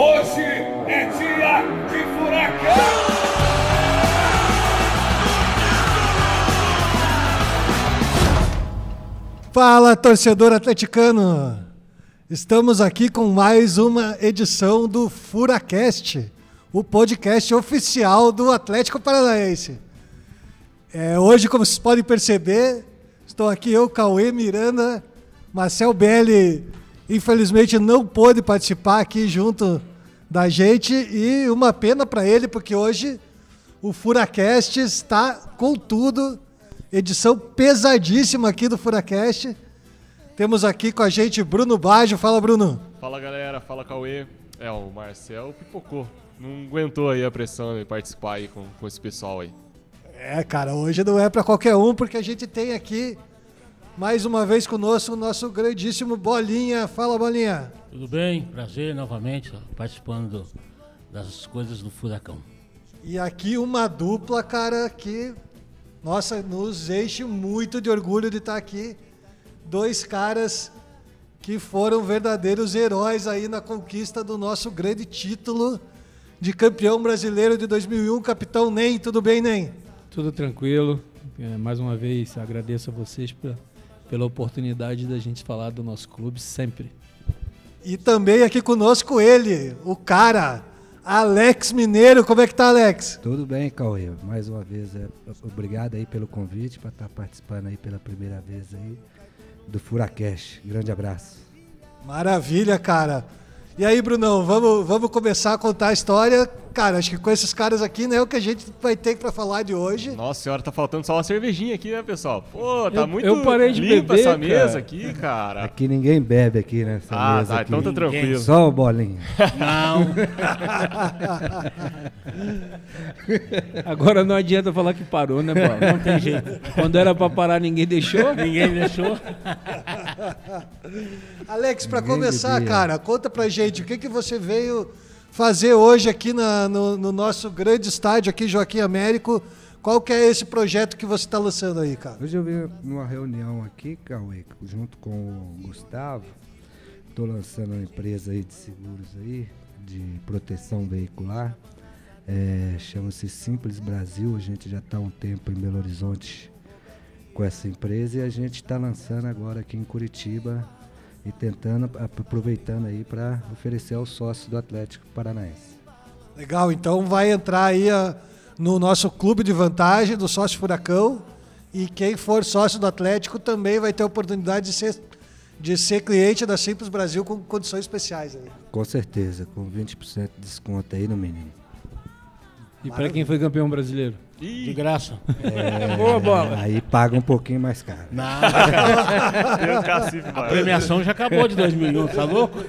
Hoje é dia de furacão! Fala, torcedor atleticano! Estamos aqui com mais uma edição do Furacast, o podcast oficial do Atlético Paranaense. É, hoje, como vocês podem perceber, estou aqui eu, Cauê Miranda, Marcel Belli, infelizmente não pôde participar aqui junto da gente e uma pena para ele, porque hoje o Furacast está com tudo, edição pesadíssima aqui do Furacast. Temos aqui com a gente Bruno Baggio. Fala, Bruno. Fala galera, fala Cauê. É, o Marcel pipocou. Não aguentou aí a pressão de participar aí com, com esse pessoal aí. É, cara, hoje não é para qualquer um, porque a gente tem aqui mais uma vez conosco o nosso grandíssimo Bolinha. Fala, Bolinha. Tudo bem? Prazer novamente participando do- das coisas do Furacão. E aqui uma dupla, cara, que, nossa, nos enche muito de orgulho de estar aqui. Dois caras que foram verdadeiros heróis aí na conquista do nosso grande título de campeão brasileiro de 2001. Capitão Nem, tudo bem, Nem? Tudo tranquilo. É, mais uma vez agradeço a vocês pela oportunidade da gente falar do nosso clube sempre. E também aqui conosco ele, o cara, Alex Mineiro. Como é que tá, Alex? Tudo bem, Cauê. Mais uma vez, é, obrigado aí pelo convite para estar participando aí pela primeira vez aí do Furacast. Grande abraço. Maravilha, cara. E aí, Brunão, vamos, vamos começar a contar a história. Cara, acho que com esses caras aqui, né, é o que a gente vai ter para falar de hoje. Nossa senhora, tá faltando só uma cervejinha aqui, né, pessoal? Pô, tá Eu- muito eu parei de limpa beber, essa cara. mesa aqui, cara. Aqui ninguém bebe aqui nessa ah, mesa tá, aqui. então tá tranquilo. Só o bolinho. Não, Agora não adianta falar que parou, né, Bola? não tem jeito. Quando era pra parar, ninguém deixou. Ninguém deixou. Alex, para começar, bebia. cara, conta pra gente o que, que você veio fazer hoje aqui na- no, no nosso grande estádio aqui, Joaquim Américo. Qual que é esse projeto que você está lançando aí, cara? Hoje eu vim numa reunião aqui, Cauê, junto com o Gustavo. Estou lançando uma empresa aí de seguros aí, de proteção veicular. É, Chama-se Simples Brasil. A gente já está há um tempo em Belo Horizonte com essa empresa e a gente está lançando agora aqui em Curitiba e tentando, ap- aproveitando aí para oferecer aos sócios do Atlético Paranaense. Legal, então vai entrar aí a- no nosso clube de vantagem do sócio Furacão. E quem for sócio do Atlético também vai ter a oportunidade de ser, de ser cliente da Simples Brasil com condições especiais. Aí. Com certeza, com 20% de desconto aí no mínimo. E pra quem foi campeão brasileiro? De graça. Boa bola. Aí paga um pouquinho mais caro. A premiação já acabou de 2001, tá louco?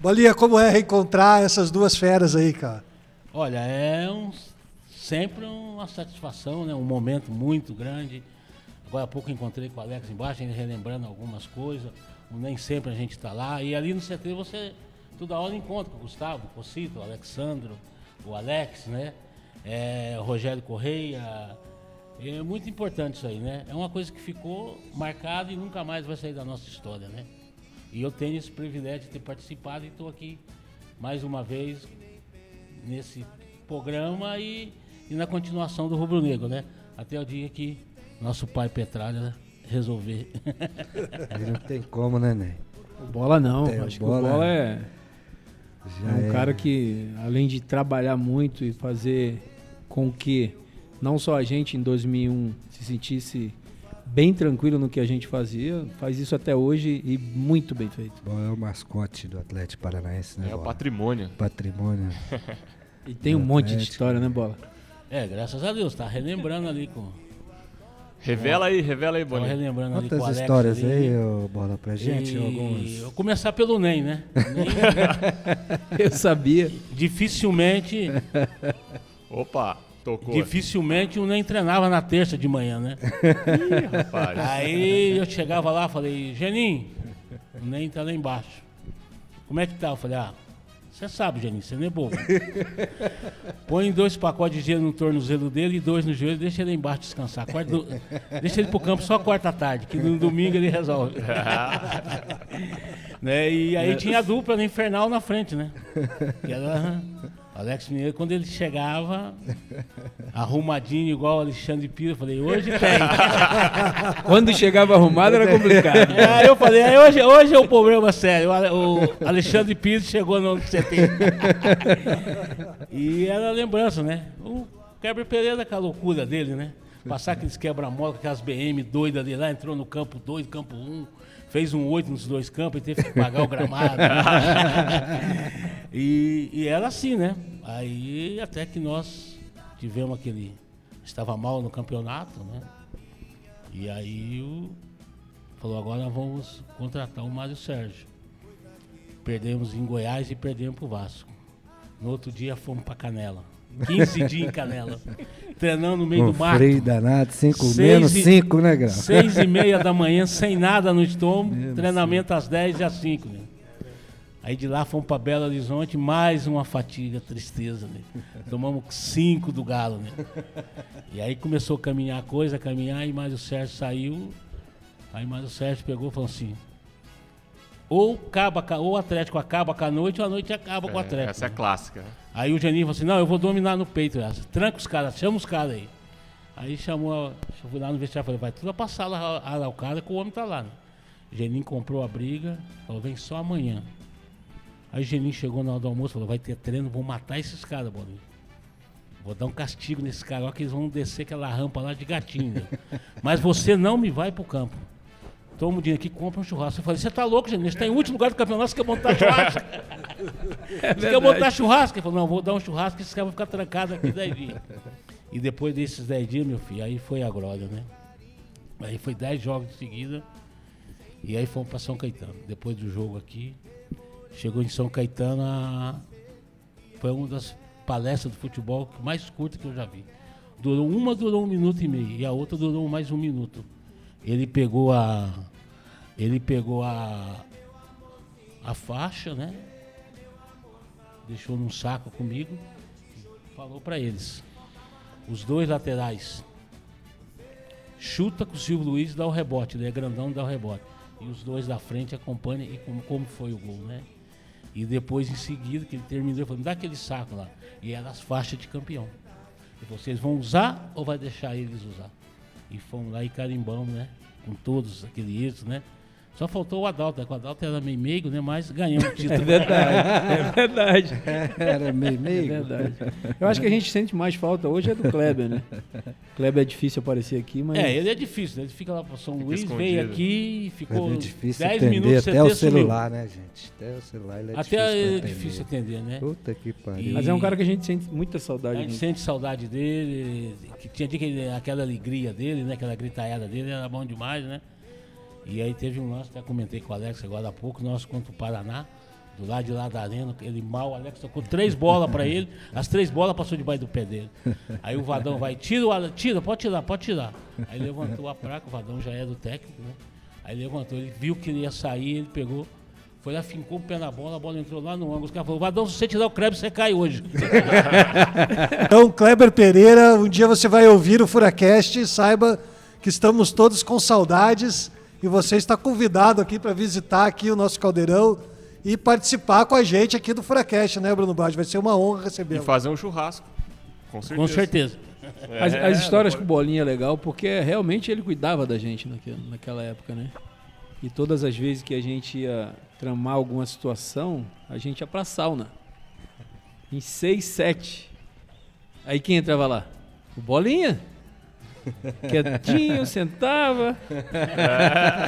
Bolinha, como é reencontrar essas duas feras aí, cara? Olha, é um- sempre uma satisfação, né? um momento muito grande. Agora há pouco encontrei com o Alex embaixo, ainda relembrando algumas coisas. Nem sempre a gente está lá. E ali no CT você toda hora encontra com o Gustavo, o Cocito, o Alexandro, o Alex, né? É, o Rogério Correia. É muito importante isso aí, né? É uma coisa que ficou marcada e nunca mais vai sair da nossa história, né? E eu tenho esse privilégio de ter participado e estou aqui mais uma vez nesse programa e, e na continuação do Rubro Negro, né? Até o dia que nosso pai Petralha resolver. Não tem como, né, Ney? O Bola não. Tem, Acho Bola que o Bola é, Já é um cara que, além de trabalhar muito e fazer com que não só a gente em 2001 se sentisse bem tranquilo no que a gente fazia, faz isso até hoje e muito bem feito. Bom, é o mascote do Atlético Paranaense, né? É o Bola? patrimônio. patrimônio. E tem um monte de história, né, Bola? É, graças a Deus, tá relembrando ali com. Revela aí, revela aí, Tava Bolinha. relembrando ali com o Quantas Alex. histórias ali. aí, ô, Bola, pra gente? E Alguns. Eu começar pelo NEM, né? NEM, Eu sabia. dificilmente, Opa, tocou. dificilmente o NEM treinava na terça de manhã, né? Ih, rapaz. Aí eu chegava lá falei, Geninho, o NEM tá lá embaixo. Como é que tá? Eu falei, ah, você sabe, Geninho, você não é bobo. Põe dois pacotes de gelo no tornozelo dele e dois no joelho, deixa ele embaixo descansar. Do- Deixa ele pro campo só quarta tarde, que no domingo ele resolve. né? E aí tinha a dupla no Infernal na frente, né? Que era Alex Mineiro, quando ele chegava, arrumadinho igual o Alexandre Pires, eu falei, hoje tem. Quando chegava arrumado era complicado. É, eu falei, aí hoje, hoje é o problema sério. O Ale- O Alexandre Pires chegou no ano 70. E era lembrança, né? O Kleber Pereira com a loucura dele, né? Passar aqueles quebra-mola aquelas BM doidas dele lá, entrou no campo 2, campo 1, um, fez um 8 nos dois campos e teve que pagar o gramado. e, e era assim, né? Aí até que nós tivemos aquele. Estava mal no campeonato, né? E aí o, falou, agora vamos contratar o Mário Sérgio. Perdemos em Goiás e perdemos pro Vasco. No outro dia fomos pra Canela. 15 dias em Canela. Treinando no meio Um do mato. freio danado, cinco Seis menos e- cinco, né, Grau? Seis e meia da manhã, sem nada no estômago, treinamento às 10 e às 5, né? Aí de lá fomos para Belo Horizonte, mais uma fatiga, tristeza, né? Tomamos cinco do Galo, né? E aí começou a caminhar a coisa, a caminhar, e mais o Sérgio saiu. Aí mais o Sérgio pegou e falou assim: ou, acaba, a- ou o Atlético acaba com a noite, ou a noite acaba com o É, Atlético. essa é clássica. né? Aí o Geninho falou assim, não, eu vou dominar no peito. Tranca os caras, chama os caras aí. Aí chamou, a- eu fui lá no vestiário e falei, vai tudo pra sala araucada que o homem tá lá, né? O Geninho comprou a briga, falou, vem só amanhã. Aí o Geninho chegou na hora do almoço, falou, vai ter treino, vou matar esses caras, Bolinho. Vou dar um castigo nesses caras, ó, que eles vão descer aquela rampa lá de gatinho. né? Mas você não me vai pro campo. Toma o dinheiro aqui, compra um churrasco. Eu falei, você tá louco, Geninho? Você tá em último lugar do campeonato, você quer montar churrasco? Você quer montar churrasco? Ele falou, não, vou dar um churrasco, esses caras vão ficar trancados aqui 10 dias. E depois desses 10 dias, meu filho, aí foi a glória, né? Aí foi 10 jogos de seguida. E aí fomos para São Caetano. Depois do jogo aqui, chegou em São Caetano, a- foi uma das palestras do futebol mais curta que eu já vi. Durou uma durou um minuto e meio e a outra durou mais um minuto. Ele pegou a ele pegou a a faixa, né? Deixou num saco comigo, falou para eles: os dois laterais chuta com o Silvio Luiz dá o rebote, ele é grandão dá o rebote. E os dois da frente acompanham e como, como foi o gol, né? E depois, em seguida, que ele terminou, ele falou, me dá aquele saco lá. E era as faixas de campeão. E vocês vão usar ou vai deixar eles usar? E fomos lá e carimbamos, né? Com todos aquele êxito, né? Só faltou o Adalto, né? que o Adalto era meio meigo, né? Mas ganhamos o É título. verdade. É verdade. Era meio É meio. verdade. Eu acho que a gente sente mais falta hoje é do Kleber, né? Kleber é difícil aparecer aqui, mas. É, ele é difícil, né? Ele fica lá para São Fica Luís, escondido. veio aqui, ficou É difícil 10 atender minutos, até o sumiu. celular, né, gente? Até o celular ele é Até difícil é pra difícil atender. né? Puta que pariu. E- Mas é um cara que a gente sente muita A saudade. gente né? sente saudade dele, que tinha aquela alegria dele, né? Aquela gritaiada dele, era bom demais, né? E aí teve um lance, até comentei com o Alex agora há pouco, nosso contra o Paraná, do lado de lá da arena, ele mal, o Alex tocou três bolas pra ele, as três bolas passou debaixo do pé dele. Aí o Vadão vai, tira o Alex, tira, pode tirar, pode tirar. Aí levantou a placa, o Vadão já era do técnico, né? Aí levantou, ele viu que ele ia sair, ele pegou, foi lá, fincou o pé na bola, a bola entrou lá no ângulo. Os caras falaram, Vadão, se você tirar o Kleber, você cai hoje. Então, Kleber Pereira, um dia você vai ouvir o Furacast e saiba que estamos todos com saudades e você está convidado aqui para visitar aqui o nosso caldeirão e participar com a gente aqui do Furacast, né, Bruno Bade? Vai ser uma honra E recebê-lo. fazer um churrasco. Com certeza. Com certeza. As, É, as histórias com o Bolinha é legal porque realmente ele cuidava da gente naquela, naquela época, né? E todas as vezes que a gente ia tramar alguma situação, a gente ia pra sauna. Em 6, 7. Aí quem entrava lá? O Bolinha. Quietinho, sentava.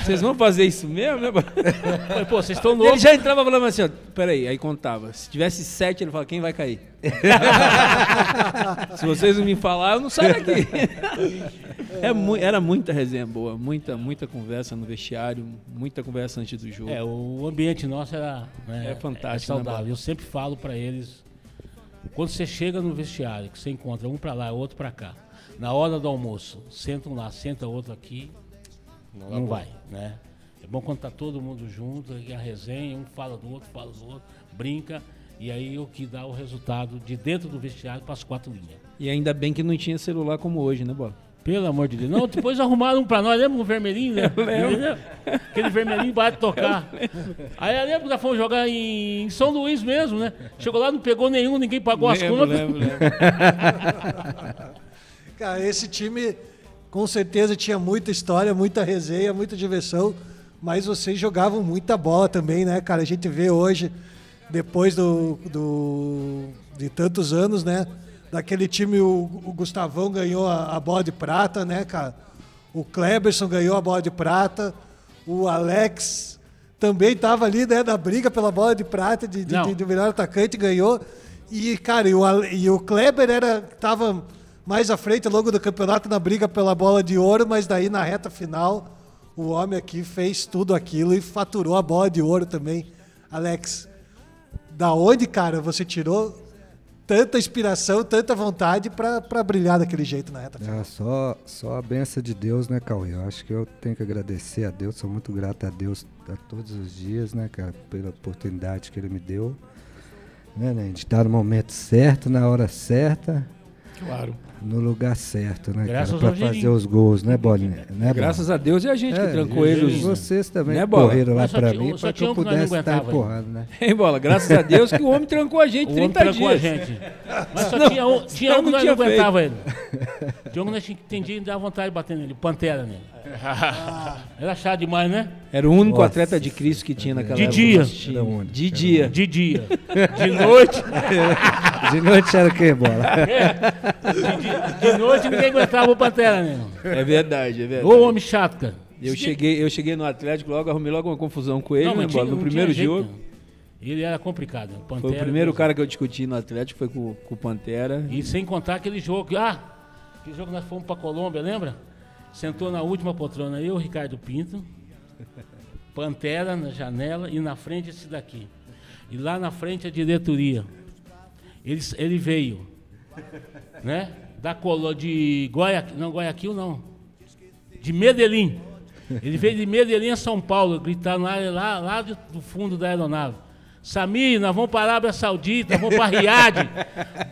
Vocês vão fazer isso mesmo, né? Pô, vocês estão Ele loucos. já entrava falando assim, ó, peraí, aí contava. Se tivesse sete, ele falava, quem vai cair? Se vocês não me falar, eu não saio daqui. É mu- era muita resenha boa, muita, muita conversa no vestiário, muita conversa antes do jogo. É, o ambiente nosso era né, É fantástico, é saudável. né? Eu sempre falo pra eles, quando você chega no vestiário, que você encontra um pra lá, outro pra cá, na hora do almoço, senta um lá, senta outro aqui, Não, não, vai, né? É bom quando tá todo mundo junto, e a resenha, um fala do outro, fala do outro, brinca, e aí o que dá o resultado de dentro do vestiário para as quatro linhas. E ainda bem que não tinha celular como hoje, né, Bola? Pelo amor de Deus. Não, depois arrumaram um pra nós, lembra um vermelhinho? Né? Lembra? Aquele vermelhinho bate tocar. Aí eu lembro que nós fomos jogar em São Luís mesmo, né? Chegou lá, não pegou nenhum, ninguém pagou as Lembro, contas. lembro, lembro. Cara, esse time com certeza tinha muita história, muita resenha, muita diversão, mas vocês jogavam muita bola também, né, cara? A gente vê hoje, depois do, do- de tantos anos, né? Daquele time, o, o Gustavão ganhou a, a bola de prata, né, cara? O Kleberson ganhou a bola de prata, o Alex também estava ali, né, na briga pela bola de prata, de, de, de- de melhor atacante, ganhou. E, cara, e o, e o Kleber era, tava mais à frente ao longo do campeonato na briga pela bola de ouro, mas daí na reta final o homem aqui fez tudo aquilo e faturou a bola de ouro também. Alex, da onde, cara, você tirou tanta inspiração, tanta vontade pra pra brilhar daquele jeito na reta final? Ah, só, só a benção de Deus, né, Cauê? Eu acho que eu tenho que agradecer a Deus, sou muito grato a Deus a todos os dias, né, cara, pela oportunidade que Ele me deu. Né, né, de estar no momento certo, na hora certa, Claro. No lugar certo, né, Graças cara, pra fazer os gols, né, Bolinha? Né, Graças a Deus e a gente Bola? que trancou e eles. Vocês também Né, correram lá tinha- mim só para que tinha eu um que nós não pudesse estar aguentava, empurrando, né? Hein, bola? Graças a Deus que o homem trancou a gente O homem 30 trancou a dias. gente. Mas só Senão- tinha um, tinha um que não nós não aguentava ele. Tinha um que entendia e dava vontade de bater nele. Pantera nele. Era chato demais, né? Era o único Nossa. atleta de Cristo que tinha naquela De época. dia. o De era o dia. De dia. De noite. De noite era quem, Bola? De, de noite ninguém aguentava o Pantera, né? É verdade, é verdade. Ô homem chato, cara. Eu cheguei, eu cheguei no Atlético, logo arrumei logo uma confusão com ele, Não, né, mas tinha- bola? No não primeiro jeito, jogo. não. Ele era complicado. O Foi Pantera, o primeiro cara que eu discuti no Atlético, foi com, com o Pantera. E sem contar aquele jogo. que- Ah, aquele jogo que nós fomos pra Colômbia, lembra? Sentou na última poltrona eu, Ricardo Pinto, Pantera na janela e na frente esse daqui. E lá na frente a diretoria. Ele, ele veio, né? Da Colo de Guayaquil, não, Guayaquil não. De Medellín. Ele veio de Medellín a São Paulo, gritando lá, lá, lá do, do fundo da aeronave. Samir, nós vamos para a Arábia Saudita, vamos para Riad.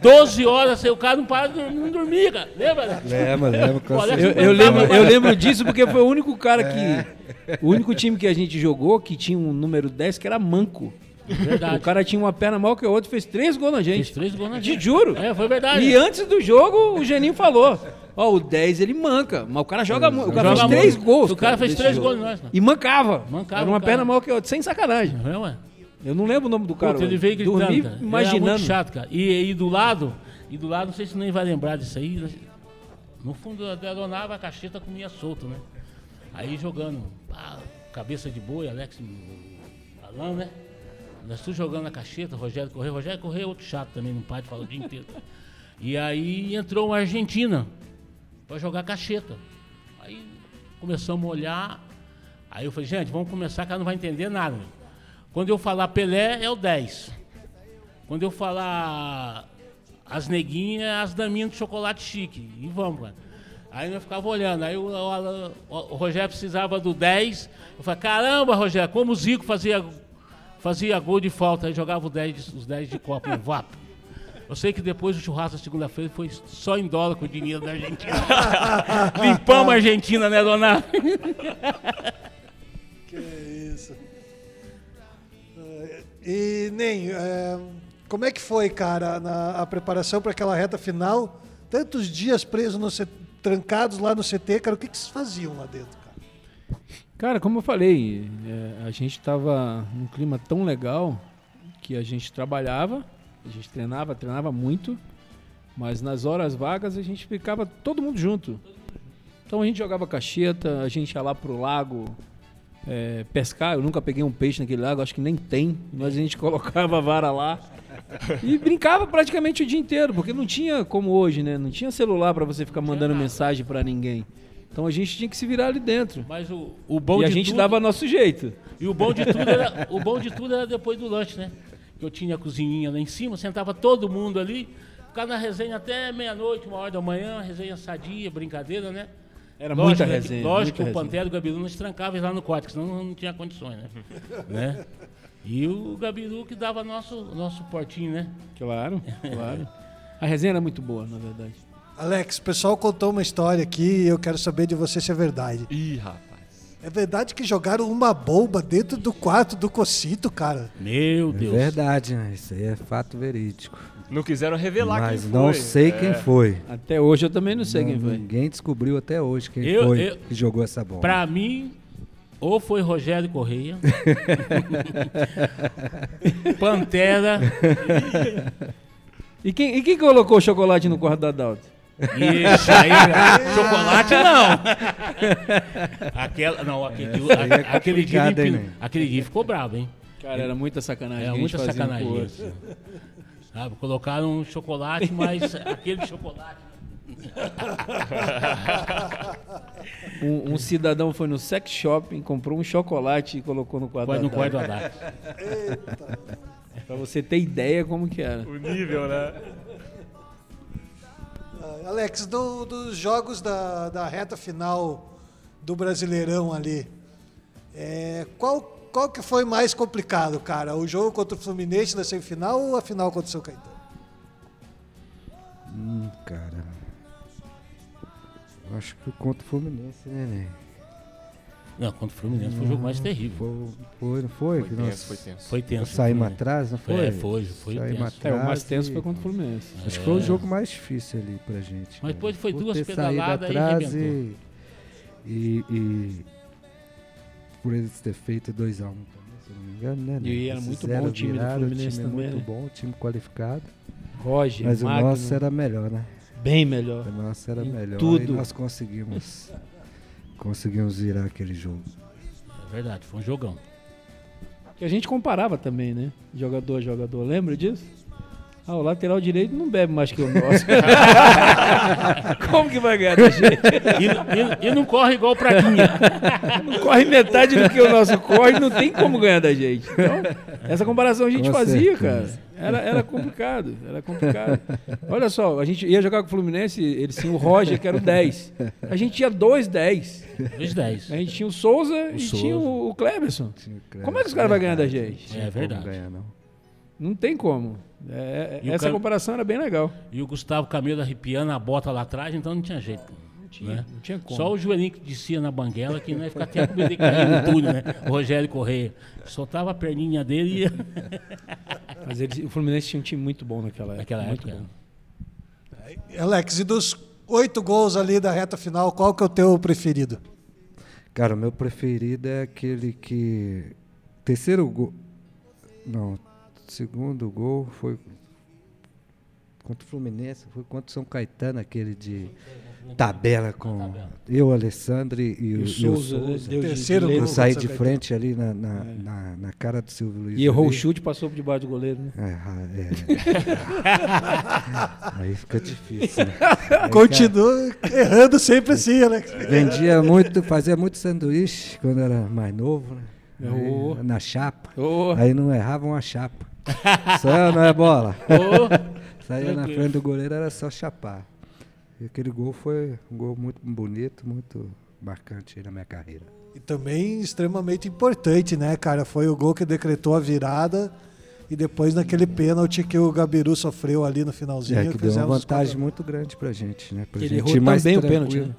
12 horas, o cara não para de não dormir, cara. Lembra? Lembra, lembra. Eu, eu lembro, eu lembro disso porque foi o único cara que. O único time que a gente jogou que tinha um número 10 que era manco. Verdade. O cara tinha uma perna maior que o outro, fez três gols na Fez gente. três gols na Te gente. juro. É, foi verdade. E antes do jogo, o Geninho falou: Ó, o 10 ele manca, mas o cara joga muito. O cara Joga fez três muito. gols. O cara fez desse três jogo. gols nós. E mancava. Mancava Era uma o cara. perna maior que a outra, sem sacanagem. É, ué. Eu não lembro o nome do cara. Puta, ele veio gritando, Dormi cara. Ele Era imaginando. muito chato, cara. E, e do lado, e do lado, não sei se nem vai lembrar disso aí. No fundo da aeronave, a cacheta comia solto, né? Aí jogando, pá, cabeça de boi, Alex, Alan, né? Nós tudo jogando na cacheta, Rogério Correia. Rogério Correia é outro chato também, não para de falar o dia inteiro. E aí entrou uma Argentina pra jogar cacheta. Aí começamos a olhar. Aí eu falei, gente, vamos começar que ela não vai entender nada. meu. Quando eu falar Pelé, é o 10. Quando eu falar as neguinhas, as daminhas de chocolate chique. E vamos, cara. Aí eu ficava olhando. Aí o, o- o Rogério precisava do 10. Eu falei, caramba, Rogério, como o Zico fazia, fazia gol de falta. Aí jogava o 10 de- os 10 de copo no vapo. Eu sei que depois do churrasco da segunda-feira foi só em dólar com o dinheiro da Argentina. Limpamos a Argentina, né, dona? Que isso. É, E nem, é, como é que foi, cara, na, a preparação para aquela reta final? Tantos dias presos, no trancados lá no CT, cara, o que, que vocês faziam lá dentro, cara? Como eu falei, é, a gente tava num clima tão legal que a gente trabalhava, a gente treinava, treinava muito, mas nas horas vagas a gente ficava todo mundo junto. Então a gente jogava cacheta, a gente ia lá pro lago é, pescar. Eu nunca peguei um peixe naquele lago, acho que nem tem, mas a gente colocava a vara lá e brincava praticamente o dia inteiro, porque não tinha como hoje, né? Não tinha celular para você ficar mandando mensagem para ninguém. Então a gente tinha que se virar ali dentro. Mas o, o bom e a gente tudo, dava nosso jeito. E o bom de tudo era, o bom de tudo era depois do lanche, né? Que eu tinha a cozinhinha lá em cima, sentava todo mundo ali, ficava na resenha até meia-noite, uma hora da manhã, resenha sadia, brincadeira, né? Era Lógico, muita né, que- resenha. Lógico muita que o. Pantera e o Gabiru nos trancavam lá no quarto, senão não, não tinha condições, né? né? E o Gabiru que dava nosso, nosso portinho, né? Claro, claro. A resenha era muito boa, na verdade. Alex, o pessoal contou uma história aqui e eu quero saber de você se é verdade. Ih, rapaz. É verdade que jogaram uma bomba dentro do quarto do Cocito, cara? Meu É Deus. verdade, né? Isso aí é fato verídico. Não quiseram revelar Mas quem não foi. sei É. quem foi. Até hoje eu também não sei Não- quem foi. Ninguém descobriu até hoje quem Eu- foi eu- que jogou essa bomba. Pra mim, ou foi Rogério Correia, Pantera, E quem, e quem colocou o chocolate no quarto da Dalton? Isso aí, chocolate não. Aquela, não, aquele, aí é a- aquele, dia, complicado, ele- hein, né? aquele dia ficou bravo, hein? Cara, era muita sacanagem. É a gente muita um sacanagem. isso. Sabe, colocaram um chocolate, mas aquele chocolate. Um, um cidadão foi no sex shopping, comprou um chocolate e colocou no Vai da no Haddad. Pra você ter ideia como que era. O nível, né? Alex, do- dos jogos da, da reta final do Brasileirão ali, é, qual, qual que foi mais complicado, cara? O jogo contra o Fluminense na semifinal ou a final contra o São Caetano? Hum, cara. Eu acho que contra o Fluminense, né, né? Não, contra o Fluminense foi o jogo mais terrível. Foi, foi, não foi? Foi que tenso, nós foi tenso. Foi tenso. saímos atrás, não foi? É, foi, foi tenso. É, o mais tenso e- foi contra o Fluminense. Acho que foi o jogo mais difícil ali pra gente. Mas né? depois foi duas pedaladas e arrebentou. e, e, e por eles ter feito 2x1 também, se eu não me engano, né? né? E era Eles muito bom o time do Fluminense time também, muito né? bom, time qualificado. Roger, Mas Magno, o nosso era melhor, né? bem melhor. O nosso era Em melhor. tudo. E nós conseguimos, conseguimos virar aquele jogo. É verdade, foi um jogão. Que a gente comparava também, né? Jogador a jogador. Lembra disso? Ah, o lateral direito não bebe mais que o nosso. Como que vai ganhar da gente? E, e- e não corre igual o Praguinha. Não corre metade do que o nosso corre, não tem como ganhar da gente. Então, essa comparação a gente Com fazia, certeza. cara. Era, era complicado, era complicado. Olha só, a gente ia jogar com o Fluminense, eles tinham o Roger, que era o 10. A gente tinha dois 10. Os 10. A gente tinha o Souza e Souza. tinha o, o Cleberson. Como é que os caras vão ganhar da gente? não É verdade. ganhar, não. Não tem como. É, essa cara- comparação era bem legal. E o Gustavo Camelo arrepiando a bota lá atrás, então não tinha jeito. Não tinha, né? não tinha como. Só o joelhinho que descia na banguela, que não ia ficar tempo dele cair no túnel, né? O Rogério Correia. Soltava a perninha dele e ia. Mas eles- o Fluminense tinha um time muito bom naquela época. Naquela muito época. bom. Alex, e dos oito gols ali da reta final, qual que é o teu preferido? Cara, o meu preferido é aquele que. Terceiro gol. Não, segundo gol foi. Contra o Fluminense, foi contra o São Caetano, aquele de tabela com eu, Alessandro e, o o Souza, né, Souza. Terceiro gol. Eu saí de frente ali na, na, na, na cara do Silvio Luiz. E errou o ali. chute e passou por debaixo do goleiro, né? É, é. Aí fica difícil. Né? Aí, Continua errando sempre assim, Alex. cara, vendia muito, fazia muito sanduíche quando era mais novo, né? Oh. Aí, na chapa. Ô, Aí não errava uma chapa. Só não é bola. Ô, Saía na frente do goleiro, era só chapar. E aquele gol foi um gol muito bonito, muito marcante aí na minha carreira. E também extremamente importante, né, cara? Foi o gol que decretou a virada. E depois naquele pênalti que o Gabiru sofreu ali no finalzinho. É, que deu uma vantagem muito grande pra gente, né? Pra ele gente errou mais também o pênalti, né?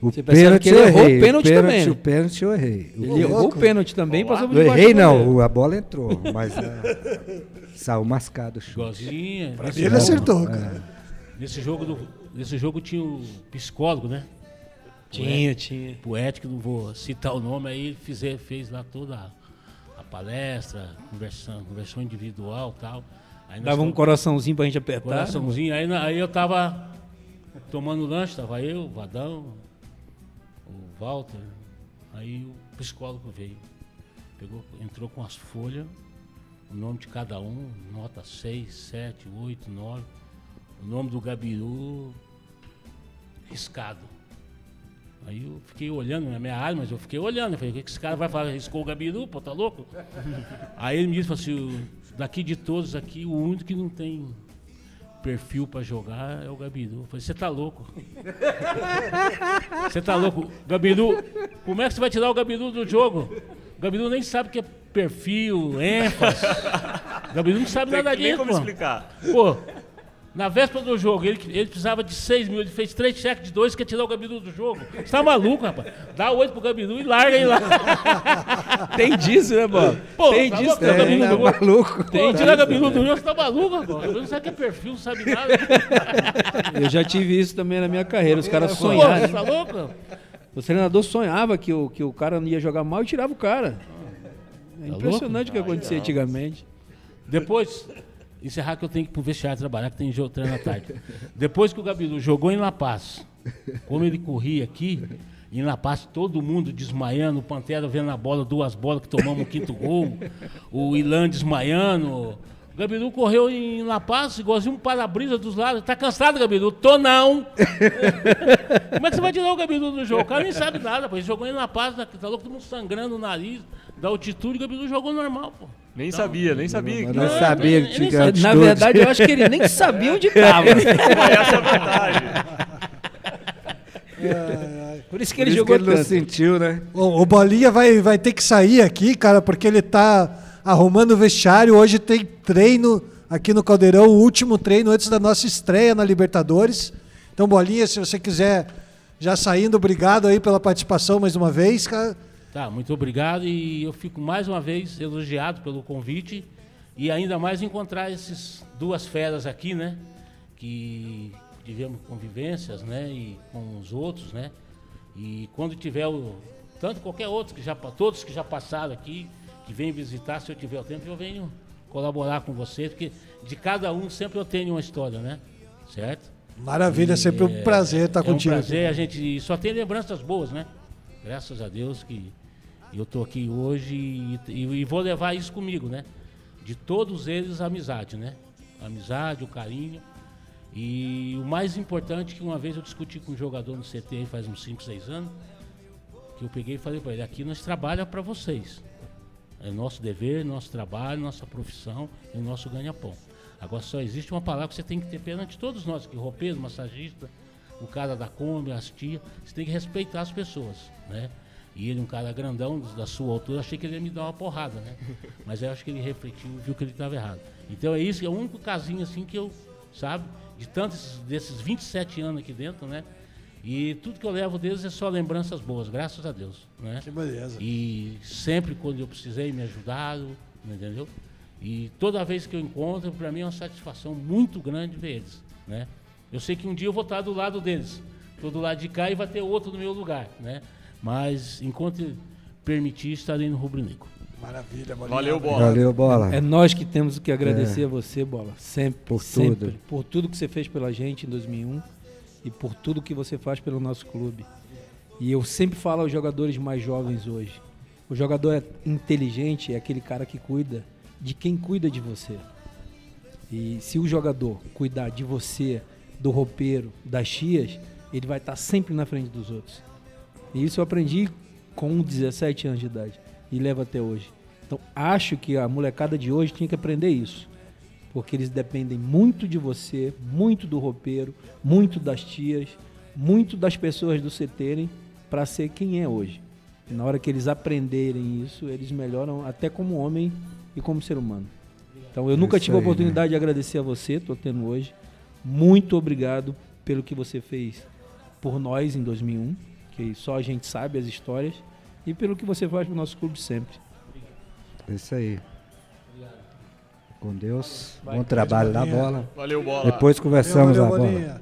O Você percebe pênalti que ele eu errou o errei. pênalti também, né? O pênalti eu errei. O Ele Ô, errou louco. o pênalti também, passou por Eu debaixo errei do goleiro. não, a bola entrou, mas é, saiu mascado o chute. igualzinho. Nesse, Ele jogo, acertou, É. cara. nesse, jogo do, nesse jogo tinha o psicólogo, né? Tinha, tinha. Poético, não vou citar o nome, aí ele fizer, fez lá toda a, a palestra, conversão, conversão individual e tal. Aí Dava um coraçãozinho pra gente apertar. coraçãozinho. Aí, aí eu tava tomando lanche, tava eu, o Vadão, Walter. Aí o psicólogo veio. Pegou, entrou com as folhas, o nome de cada um, nota 6, 7, 8, 9. O nome do Gabiru riscado. Aí eu fiquei olhando na minha área, mas eu fiquei olhando. Eu falei, o que esse cara vai fazer? Riscou o Gabiru, pô, tá louco? Aí ele me disse assim, "O- daqui de todos aqui, o único que não tem perfil pra jogar é o Gabiru. Eu falei, você tá louco? Você tá louco? Gabiru, como é que você vai tirar o Gabiru do jogo? O Gabiru nem sabe o que é perfil, ênfase. O Gabiru não sabe nada Tem nem disso, como pô. explicar. Pô, Na véspera do jogo, ele, ele precisava de 6 mil, ele fez três cheques de dois, quer tirar o Gabiru do jogo. Você tá maluco, rapaz? Dá oito pro Gabiru e larga ele lá. Tem disso, né, Bola? Pô, Tem tá disso louco, também. Gabiru É, maluco. Tem, tirar o Gabiru do jogo, você tá maluco, rapaz? Não sabe que é perfil, não sabe nada. Eu já tive isso também na minha carreira. Os caras Pô, sonhavam. você tá louco? O treinador sonhava que o, que o cara não ia jogar mal e tirava o cara. É Tá impressionante o que acontecia antigamente. Depois, encerrar que eu tenho que ir pro vestiário trabalhar, que tem jogo treino à tarde. Depois que o Gabiru jogou em La Paz, como ele corria aqui, em La Paz todo mundo desmaiando, o Pantera vendo a bola, duas bolas que tomamos o quinto gol, o Ilan desmaiando. Gabiru correu em La Paz, igualzinho um para-brisa dos lados. Tá cansado, Gabiru? Tô não! Como é que você vai tirar o Gabiru do jogo? O cara nem sabe nada, pô. Ele jogou em La Paz, né? tá louco, todo mundo sangrando o nariz, da altitude, o Gabiru jogou normal, pô. Nem sabia, nem sabia. Não Não, sabia que tinha sabe. Na altitude. verdade, eu acho que ele nem sabia onde estava. Foi essa a vantagem. Por isso que Por ele isso jogou que ele não tanto. sentiu, né? O, o Bolinha vai, vai ter que sair aqui, cara, porque ele tá arrumando o vestiário. Hoje tem treino aqui no Caldeirão, o último treino antes da nossa estreia na Libertadores. Então, Bolinha, se você quiser já saindo, obrigado aí pela participação mais uma vez, cara. Tá, muito obrigado e eu fico mais uma vez elogiado pelo convite e ainda mais encontrar esses duas feras aqui, né? Que tivemos convivências, né? E com os outros, né? E quando tiver o tanto qualquer outro que já todos que já passaram aqui, que vem visitar, se eu tiver o tempo, eu venho colaborar com vocês, porque de cada um sempre eu tenho uma história, né? Certo? Maravilha, é sempre um prazer estar é contigo. um prazer, a gente só tem lembranças boas, né? Graças a Deus que eu tô aqui hoje e, e- e vou levar isso comigo, né? De todos eles, a amizade, né? A amizade, o carinho. E o mais importante que uma vez eu discuti com um jogador no CT aí faz uns 5, 6 anos, que eu peguei e falei para ele, aqui nós trabalhamos para vocês. É nosso dever, nosso trabalho, nossa profissão e o nosso ganha-pão. Agora só existe uma palavra que você tem que ter perante todos nós, que roupeiro, massagista, o cara da Kombi, as tias, você tem que respeitar as pessoas, né? E ele, um cara grandão, da sua altura, achei que ele ia me dar uma porrada, né? Mas eu acho que ele refletiu e viu que ele estava errado. Então é isso, é o único casinho assim que eu, sabe, de tantos desses 27 anos aqui dentro, né? E tudo que eu levo deles é só lembranças boas, graças a Deus, né? Que beleza. E sempre quando eu precisei me ajudaram, entendeu? E toda vez que eu encontro, para mim é uma satisfação muito grande ver eles, né? Eu sei que um dia eu vou estar do lado deles, estou do lado de cá e vai ter outro no meu lugar, né? Mas enquanto permitir, estarei no rubro negro. Maravilha, Bolinha. Valeu, bola. Valeu, bola. É nós que temos que agradecer a você, Bola. Sempre. Por sempre. tudo. Por tudo que você fez pela gente em 2001 e por tudo que você faz pelo nosso clube. E eu sempre falo aos jogadores mais jovens hoje. O jogador é inteligente, é aquele cara que cuida de quem cuida de você. E se o jogador cuidar de você, do roupeiro, das chias, ele vai estar sempre na frente dos outros. E isso eu aprendi com 17 anos de idade e levo até hoje. Então acho que a molecada de hoje tinha que aprender isso. Porque eles dependem muito de você, muito do roupeiro, muito das tias, muito das pessoas do CT para ser quem é hoje. E na hora que eles aprenderem isso, eles melhoram até como homem e como ser humano. Então eu nunca Isso tive a aí, oportunidade de agradecer a você, estou tendo hoje. Muito obrigado pelo que você fez por nós em 2001, que só a gente sabe as histórias, e pelo que você faz pro nosso clube sempre. É Isso aí. Com Deus. Bom trabalho da bola. Valeu, bola. Depois conversamos Valeu, valeu, bola. Bolinha.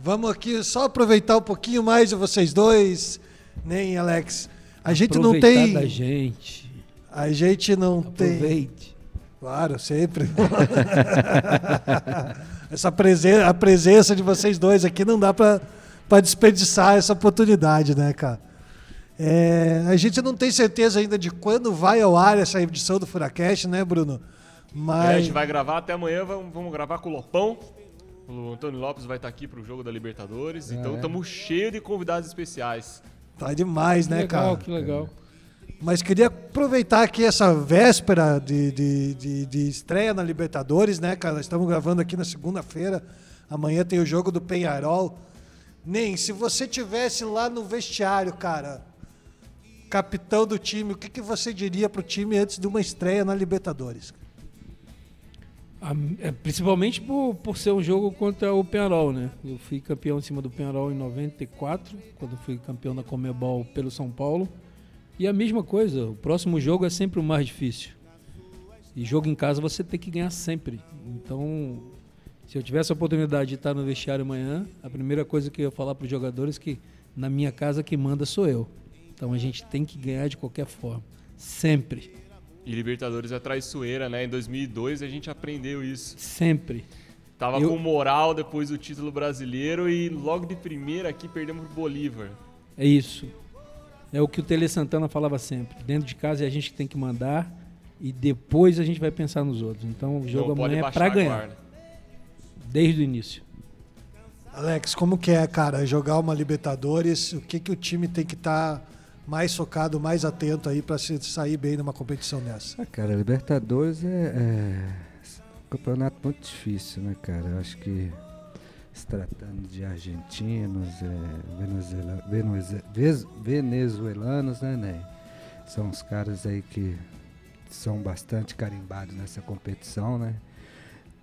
Vamos aqui só aproveitar um pouquinho mais de vocês dois, nem Alex. A gente não Aproveitar tem. da gente. A gente não tem. Aproveite. Claro, sempre. Essa presen a presença de vocês dois aqui não dá para desperdiçar essa oportunidade, né, cara? É, a gente não tem certeza ainda de quando vai ao ar essa edição do Furacast, né, Bruno? É, a Mas gente vai gravar até amanhã, vamos, vamos gravar com o Lopão. O Antônio Lopes vai estar aqui pro jogo da Libertadores. então estamos cheios de convidados especiais. tá demais, Que né, legal, cara? que legal. Mas queria aproveitar aqui essa véspera de, de, de, de estreia na Libertadores, né, cara? Estamos gravando aqui na segunda-feira. Amanhã tem o jogo do Penharol. Nem, se você tivesse lá no vestiário, cara, capitão do time, o que, que você diria pro time antes de uma estreia na Libertadores? É, principalmente por, por ser um jogo contra o Penarol, né? Eu fui campeão em cima do Penarol em 94, quando fui campeão da Comebol pelo São Paulo. E a mesma coisa, o próximo jogo é sempre o mais difícil. E jogo em casa você tem que ganhar sempre. Então, se eu tivesse a oportunidade de estar no vestiário amanhã, a primeira coisa que eu ia falar para os jogadores é que na minha casa quem manda sou eu. Então a gente tem que ganhar de qualquer forma. Sempre. E Libertadores é traiçoeira, né? Em 2002 a gente aprendeu isso. Sempre. Tava Eu- com moral depois do título brasileiro e logo de primeira aqui perdemos pro Bolívar. É isso. É o que o Tele Santana falava sempre. Dentro de casa é a gente que tem que mandar e depois a gente vai pensar nos outros. Então o jogo Não amanhã é pra ganhar, guarda. desde o início. Alex, como que é, cara, jogar uma Libertadores? O que, que o time tem que estar mais focado, mais atento aí para se sair bem numa competição dessa? Ah, cara, Libertadores é, é um campeonato muito difícil, né, cara? Eu acho que se tratando de argentinos, é, venezuela- venezuela- venezuelanos, né, Ney? São os caras aí que são bastante carimbados nessa competição, né?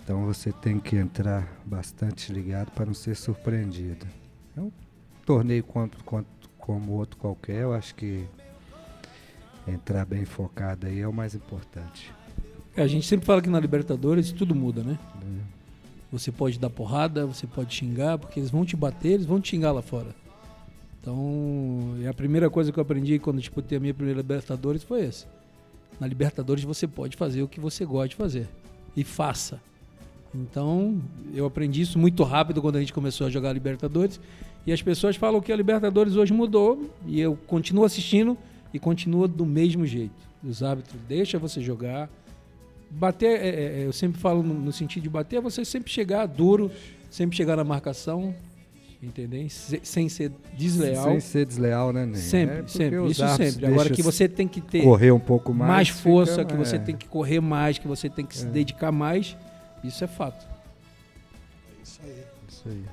Então você tem que entrar bastante ligado para não ser surpreendido. É um torneio quanto, quanto, como outro qualquer, eu acho que entrar bem focado aí é o mais importante. É, a gente sempre fala que na Libertadores tudo muda, né? Você pode dar porrada, você pode xingar, porque eles vão te bater, eles vão te xingar lá fora. Então, é a primeira coisa que eu aprendi quando disputei a minha primeira Libertadores foi essa. Na Libertadores você pode fazer o que você gosta de fazer. E faça. Então, eu aprendi isso muito rápido quando a gente começou a jogar Libertadores. E as pessoas falam que a Libertadores hoje mudou. E eu continuo assistindo e continua do mesmo jeito. Os árbitros deixam você jogar. Bater, é, é, é, eu sempre falo no, no sentido de bater, é você sempre chegar duro, sempre chegar na marcação, entendeu? Se- sem ser desleal. Sem ser desleal, né, Ney? Sempre, É sempre. Isso sempre. Agora que você tem que ter correr um pouco mais, mais, força, que você tem que correr mais, que você tem que se dedicar mais, isso é fato. Isso aí. Isso aí.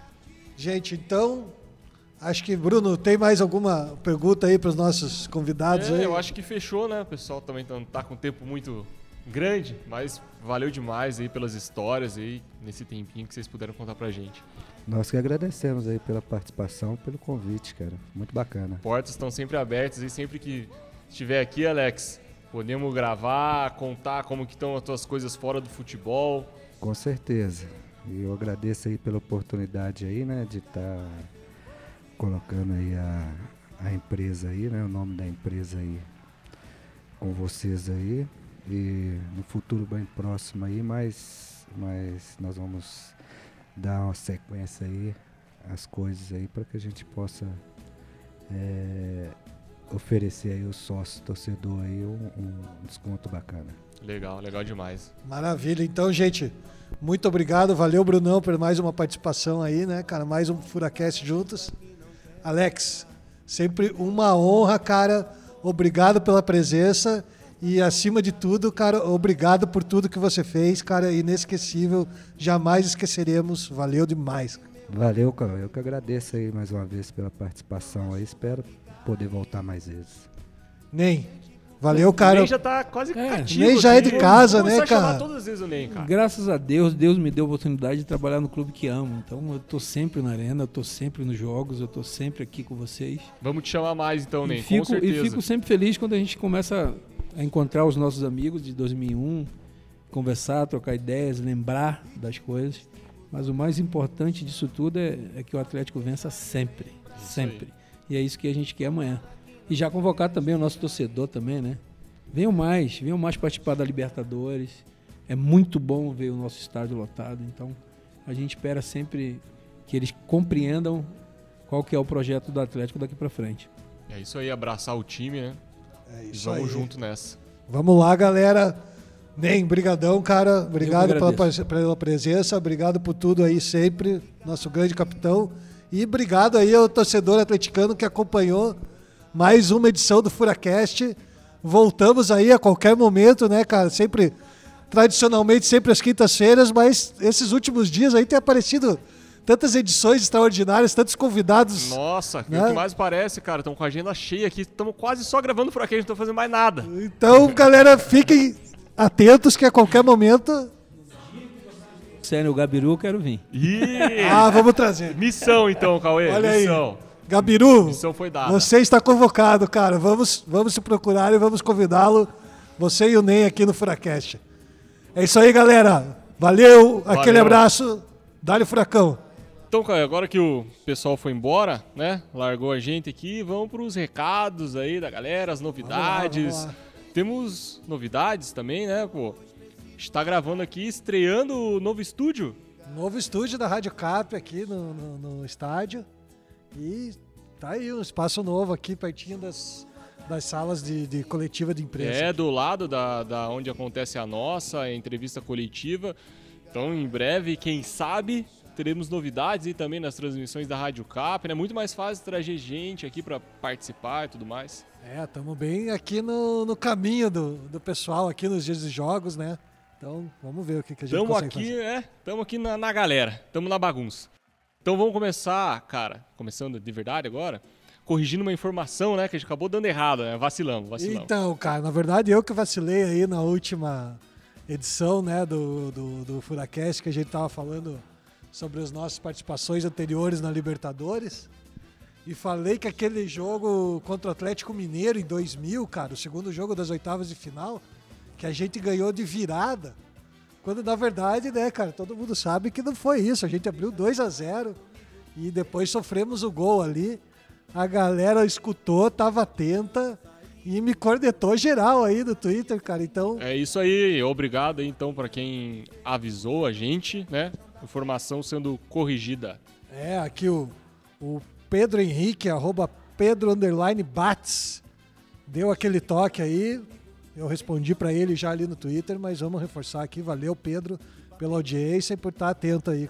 Gente, então, acho que, Bruno, tem mais alguma pergunta aí para os nossos convidados? É, aí? eu acho que fechou, né? O pessoal também tá, tá com um tempo muito grande, mas valeu demais aí pelas histórias aí, nesse tempinho que vocês puderam contar pra gente. Nós que agradecemos aí pela participação, pelo convite, cara. Muito bacana. Portas estão sempre abertas e sempre que estiver aqui, Alex, podemos gravar, contar como que estão as tuas coisas fora do futebol. Com certeza. E eu agradeço aí pela oportunidade aí, né, de estar colocando aí a, a empresa aí, né, o nome da empresa aí com vocês aí. E no futuro bem próximo aí, mas, mas nós vamos dar uma sequência aí às coisas aí para que a gente possa é, oferecer aí o sócio torcedor aí um, um desconto bacana. Legal, legal demais. Maravilha. Então, gente, muito obrigado. Valeu, Brunão, por mais uma participação aí, né, cara? Mais um Furacast juntos. Alex, sempre uma honra, cara. Obrigado pela presença. E, acima de tudo, cara, obrigado por tudo que você fez, cara. Inesquecível. Jamais esqueceremos. Valeu demais. Valeu, cara. Eu que agradeço aí mais uma vez pela participação aí. Espero poder voltar mais vezes. Nem. Valeu, cara. O Ney já tá quase É, cativo Ney já é de casa, né, cara? todas as vezes o Ney, cara. Graças a Deus, Deus me deu a oportunidade de trabalhar no clube que amo. Então eu tô sempre na arena, eu tô sempre nos jogos, eu tô sempre aqui com vocês. Vamos te chamar mais então, Ney, e, com fico, certeza. e fico sempre feliz quando a gente começa a encontrar os nossos amigos de 2001, conversar, trocar ideias, lembrar das coisas. Mas o mais importante disso tudo é, é que o Atlético vença sempre, sempre. E é isso que a gente quer amanhã. E já convocar também o nosso torcedor também, né? Venham mais, venham mais participar da Libertadores. É muito bom ver o nosso estádio lotado. Então, a gente espera sempre que eles compreendam qual que é o projeto do Atlético daqui para frente. É isso aí, abraçar o time, né? É E isso vamos aí. junto nessa. Vamos lá, galera. Nem, brigadão, cara. Obrigado pela, pela presença, obrigado por tudo aí sempre, nosso grande capitão. E obrigado aí ao torcedor atleticano que acompanhou mais uma edição do Furacast. Voltamos aí a qualquer momento, né, cara? Sempre, tradicionalmente, sempre às quintas-feiras, mas esses últimos dias aí tem aparecido tantas edições extraordinárias, tantos convidados. Nossa, Né? o que mais parece, cara, estamos com a agenda cheia aqui, estamos quase só gravando gente não tá fazendo mais nada. Então, galera, fiquem atentos que a qualquer momento trouxerem o Gabiru, eu quero vir. Ih! Ah, vamos trazer. Missão então, Cauê. Olha aí. Gabiru, você está convocado, cara. Vamos, vamos se procurar e vamos convidá-lo. Você e o Ney aqui no Furacast. É isso aí, galera. Valeu, aquele Valeu. abraço. Dá-lhe furacão. Então, Cauê, agora que o pessoal foi embora, né? Largou a gente aqui, vamos para os recados aí da galera, as novidades. vamos lá. Temos novidades também, né, pô? Está gravando aqui, estreando o novo estúdio. Novo estúdio da Rádio Cap aqui no, no, no estádio. E tá aí um espaço novo aqui, pertinho das, das salas de, de coletiva de imprensa. É, do lado da, da onde acontece a nossa a entrevista coletiva. Então, em breve, quem sabe, teremos novidades e também nas transmissões da Rádio Cap, né? Muito mais fácil trazer gente aqui para participar e tudo mais. É, estamos bem aqui no, no caminho do, do pessoal aqui nos dias de jogos, né? Então, vamos ver o que, que a gente Estamos consegue aqui, fazer. é, estamos aqui na, na galera, estamos na bagunça. Então vamos começar, cara, começando de verdade agora, corrigindo uma informação, né, que a gente acabou dando errado, né? Vacilamos, vacilamos. Então, cara, na verdade eu que vacilei aí na última edição, né, do, do, do Furacast, que a gente tava falando sobre as nossas participações anteriores na Libertadores. E falei que aquele jogo contra o Atlético Mineiro em 2000, cara, o segundo jogo das oitavas de final, que a gente ganhou de virada. Quando na verdade, né, cara, todo mundo sabe que não foi isso. A gente abriu 2 a 0 e depois sofremos o gol ali. A galera escutou, tava atenta e me cornetou geral aí no Twitter, cara. Então, É isso aí, obrigado aí, então para quem avisou a gente, né? Informação sendo corrigida. é, aqui o, o Pedro Henrique, arroba Pedro underline Bats, deu aquele toque aí. Eu respondi pra ele já ali no Twitter, mas vamos reforçar aqui. Valeu, Pedro, pela audiência e por estar atento aí.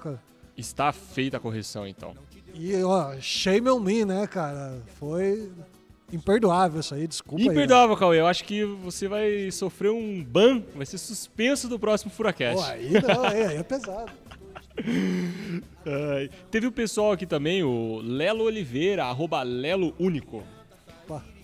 Está feita a correção, então. E, ó, shame on me, né, cara? Foi imperdoável isso aí, desculpa aí. né? Imperdoável, Cauê. Eu acho que você vai sofrer um ban, vai ser suspenso do próximo Pô, Furacast. aí não, aí, aí é pesado. Ai, teve o pessoal aqui também, o Lelo Oliveira, arroba Lelo Único.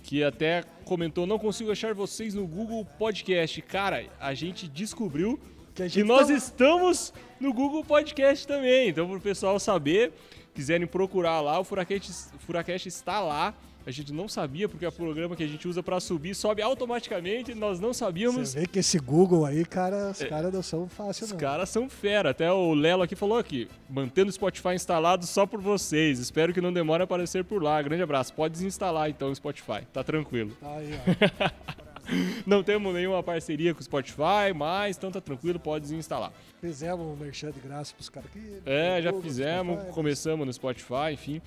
Que até comentou, não consigo achar vocês no Google Podcast. Cara, a gente descobriu Que a que, gente nós tá- estamos no Google Podcast também. Então, pro pessoal saber, quiserem procurar lá, o Furacast, Furacast está lá. A gente não sabia, porque é o programa que a gente usa para subir sobe automaticamente, nós não sabíamos. Você vê que esse Google aí, cara, os caras não são fáceis, Os não. caras são fera. Até o Lelo aqui falou aqui, mantendo o Spotify instalado só por vocês. Espero que não demore a aparecer por lá. Grande abraço. Pode desinstalar então o Spotify. Tá tranquilo. Tá aí, ó. Não temos nenhuma parceria com o Spotify, mas então tá tranquilo, pode desinstalar. Fizemos um merchan de graça pros caras aqui. É, já fizemos, começamos no Spotify, enfim.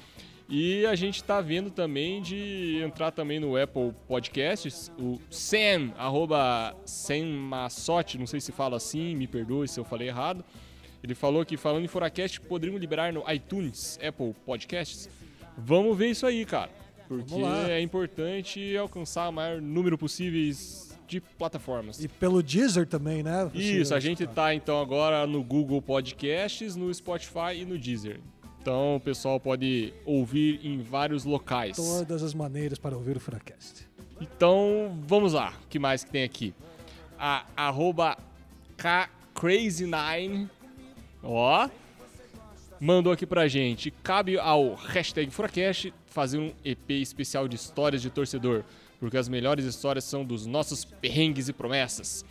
E a gente tá vendo também de entrar também no Apple Podcasts, o Sam, arroba Sam Massotti, não sei se fala assim, me perdoe se eu falei errado. Ele falou que falando em Foracast, poderiam liberar no iTunes, Apple Podcasts. Vamos ver isso aí, cara. Porque é importante alcançar o maior número possíveis de plataformas. E pelo Deezer também, né? Você- Isso, a gente tá então agora no Google Podcasts, no Spotify e no Deezer. Então o pessoal pode ouvir em vários locais. Todas as maneiras para ouvir o Furacast. Então vamos lá, o que mais que tem aqui? A arroba KCrazy9, ó, mandou aqui pra gente. Cabe ao hashtag Furacast fazer um EP especial de histórias de torcedor, porque as melhores histórias são dos nossos perrengues e promessas.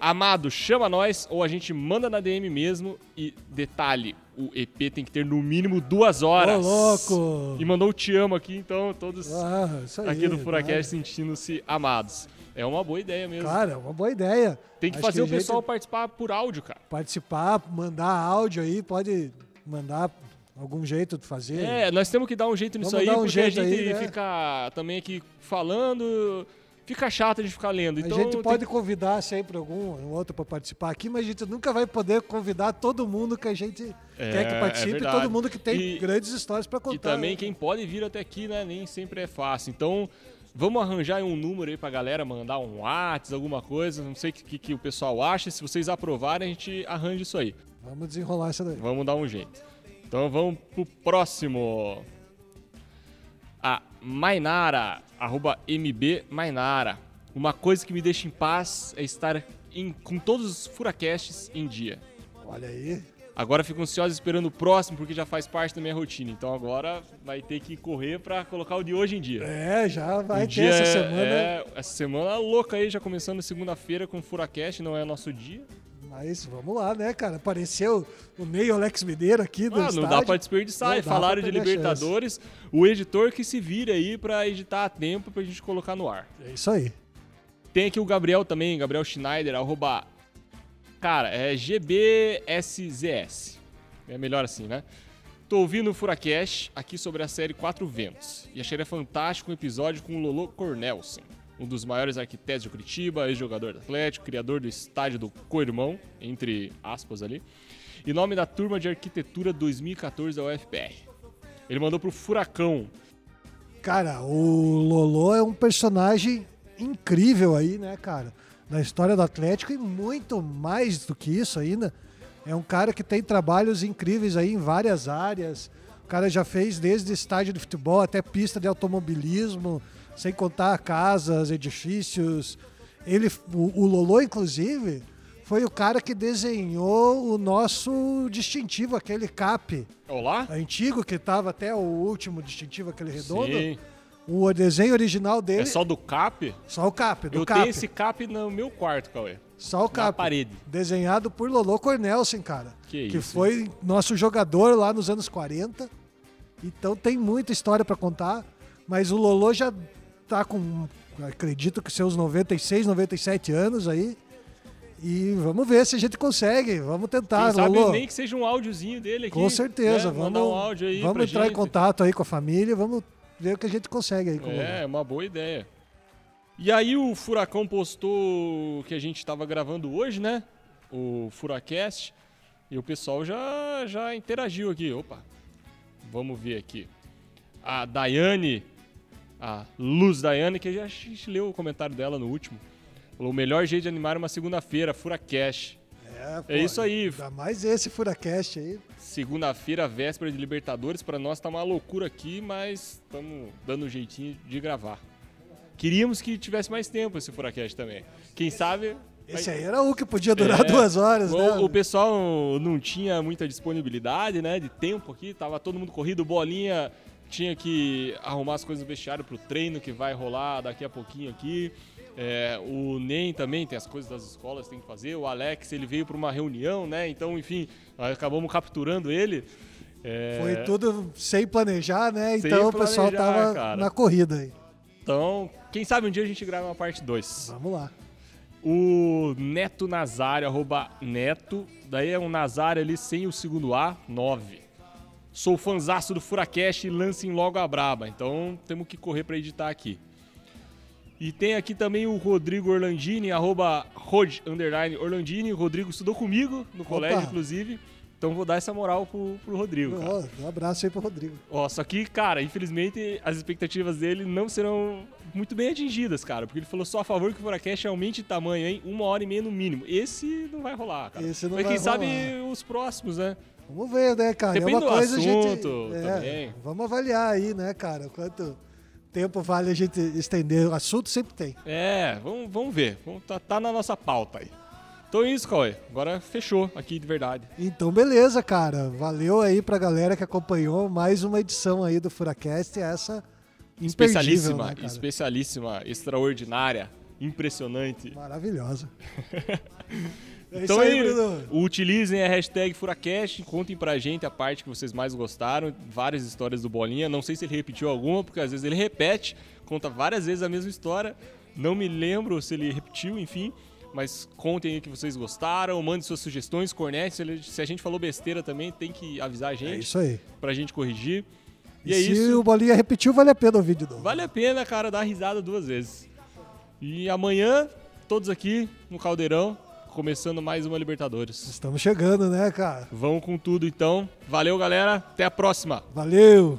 Amado, chama nós ou a gente manda na DM mesmo e detalhe, o EP tem que ter no mínimo duas horas. Ô, louco! E mandou o te amo aqui, então todos Ah, aí. aqui do Furacast vai. sentindo-se amados. É uma boa ideia mesmo. Cara, é uma boa ideia. Tem que Acho fazer a o pessoal participar por áudio, cara. participar, mandar áudio aí, pode mandar algum jeito de fazer. É, nós temos que dar um jeito nisso Vamos aí, um porque a gente aí, né? fica também aqui falando, fica chato a gente ficar lendo. Então a gente tem pode convidar sempre algum um outro para participar aqui, mas a gente nunca vai poder convidar todo mundo que a gente É, quer que é participe, verdade. todo mundo que tem E- grandes histórias para E contar. também né? quem pode vir até aqui, né? Nem sempre é fácil. Então, vamos arranjar um número aí pra galera mandar um WhatsApp, alguma coisa. Não sei o que, que, que o pessoal acha. Se vocês aprovarem, a gente arranja isso aí. Vamos desenrolar essa daí. Vamos dar um jeito. Então vamos pro próximo. A Mainara, arroba MB Mainara. Uma coisa que me deixa em paz é estar em- com todos os furacasts em dia. Olha aí. Agora fico ansioso esperando o próximo, porque já faz parte da minha rotina. Então agora vai ter que correr pra colocar o de hoje em dia. É, já vai O ter essa é- semana. é- essa semana louca aí, já começando segunda-feira com Furacast, não é nosso dia. Mas vamos lá, né, cara? Apareceu o Ney Alex Mineiro aqui do Ah, não estádio. dá pra desperdiçar. Não falaram de a Libertadores, o editor que se vire aí pra editar a tempo pra gente colocar no ar. É isso aí. Tem aqui o Gabriel também, Gabriel Schneider, arroba. Cara, é GBSZS. É melhor assim, né? Tô ouvindo o Furacast aqui sobre a série Quatro Ventos. E achei fantástico um episódio com o Lolo Cornelsen, um dos maiores arquitetos de Curitiba, ex-jogador do Atlético, criador do estádio do Coirmão, entre aspas ali, e nome da turma de arquitetura 2014 da UFPR. Ele mandou pro Furacão. Cara, o Lolo é um personagem incrível aí, né, cara? Na história do Atlético e muito mais do que isso ainda. É um cara que tem trabalhos incríveis aí em várias áreas. O cara já fez desde estádio de futebol até pista de automobilismo, sem contar casas, edifícios. Ele, o, o Lolo, inclusive, foi o cara que desenhou o nosso distintivo, aquele cap Olá? antigo que estava até o último distintivo, aquele redondo. Sim. O desenho original dele. É só do cap? só o cap, do Eu cap. tenho esse cap no meu quarto, Cauê. Só o cap. parede. Desenhado por Lolo Cornelsen, cara. Que que isso, foi nosso jogador lá nos anos 40. Então tem muita história para contar. Mas o Lolo já tá com, acredito que seus 96, 97 anos aí. E vamos ver se a gente consegue. Vamos tentar, Quem sabe Lolo. nem que seja um áudiozinho dele aqui. Com certeza. né? Vamos, um áudio aí vamos entrar em gente. contato aí com a família. Vamos ver o que a gente consegue aí com o Lolo. É, uma boa ideia. E aí o Furacão postou que a gente estava gravando hoje, né? O Furacast. E o pessoal já, já interagiu aqui. Opa, vamos ver aqui. A Daiane, a Luz Daiane, que a gente leu o comentário dela no último. Falou, o melhor jeito de animar é uma segunda-feira, Furacast. É, isso aí. Ainda mais esse Furacast aí. Segunda-feira, véspera de Libertadores, pra nós tá uma loucura aqui, mas estamos dando um jeitinho de gravar. Queríamos que tivesse mais tempo esse Furacast também. Quem sabe. Esse aí era o que podia durar É, duas horas, o, né? o pessoal não tinha muita disponibilidade, né? De tempo aqui, tava todo mundo corrido, bolinha tinha que arrumar as coisas no vestiário pro treino que vai rolar daqui a pouquinho aqui. É, o NEM também tem as coisas das escolas tem que fazer. O Alex ele veio para uma reunião, né? Então, enfim, nós acabamos capturando ele. É, Foi tudo sem planejar, né? Sem Então o pessoal planejar, tava cara. na corrida aí. Então, quem sabe um dia a gente grava uma parte 2. Vamos lá. O Neto Nazário, arroba Neto. Daí é um Nazário ali sem o segundo A, 9. Sou fanzaço do Furacast e lancem logo a braba. Então temos que correr para editar aqui. E tem aqui também o Rodrigo Orlandini, arroba Rod, underline Orlandini. O Rodrigo estudou comigo no colégio, inclusive. Então vou dar essa moral pro, pro Rodrigo, cara. Um abraço aí pro Rodrigo. Ó, só que, cara, infelizmente as expectativas dele não serão muito bem atingidas, cara. Porque ele falou só a favor que o Furacast aumente de tamanho, hein? Uma hora e meia no mínimo. Esse não vai rolar, cara. Esse não Mas vai quem sabe rolar. os próximos, né? Vamos ver, né, cara? Depende é uma coisa a gente. assunto é, também. Vamos avaliar aí, né, cara? Quanto tempo vale a gente estender? O assunto sempre tem. É, vamos, vamos ver. Tá, tá na nossa pauta aí. Então é isso, Cauê. Agora fechou aqui de verdade. Então, beleza, cara. Valeu aí pra galera que acompanhou mais uma edição aí do Furacast. Essa Especialíssima, né, especialíssima, extraordinária, impressionante. Maravilhosa. É Então aí, aí, Bruno. utilizem a hashtag Furacast, contem pra gente a parte que vocês mais gostaram, várias histórias do Bolinha. Não sei se ele repetiu alguma, porque às vezes ele repete, conta várias vezes a mesma história. Não me lembro se ele repetiu, enfim. Mas contem aí que vocês gostaram, mandem suas sugestões, cornete. Se, a gente falou besteira também, tem que avisar a É gente isso aí. pra gente corrigir. E, E, é se isso. o Bolinha repetiu, vale a pena o vídeo novo. Vale a pena, cara, dar risada duas vezes. E amanhã, todos aqui no Caldeirão, começando mais uma Libertadores. Estamos chegando, né, cara? Vamos com tudo então. Valeu, galera. Até a próxima. Valeu!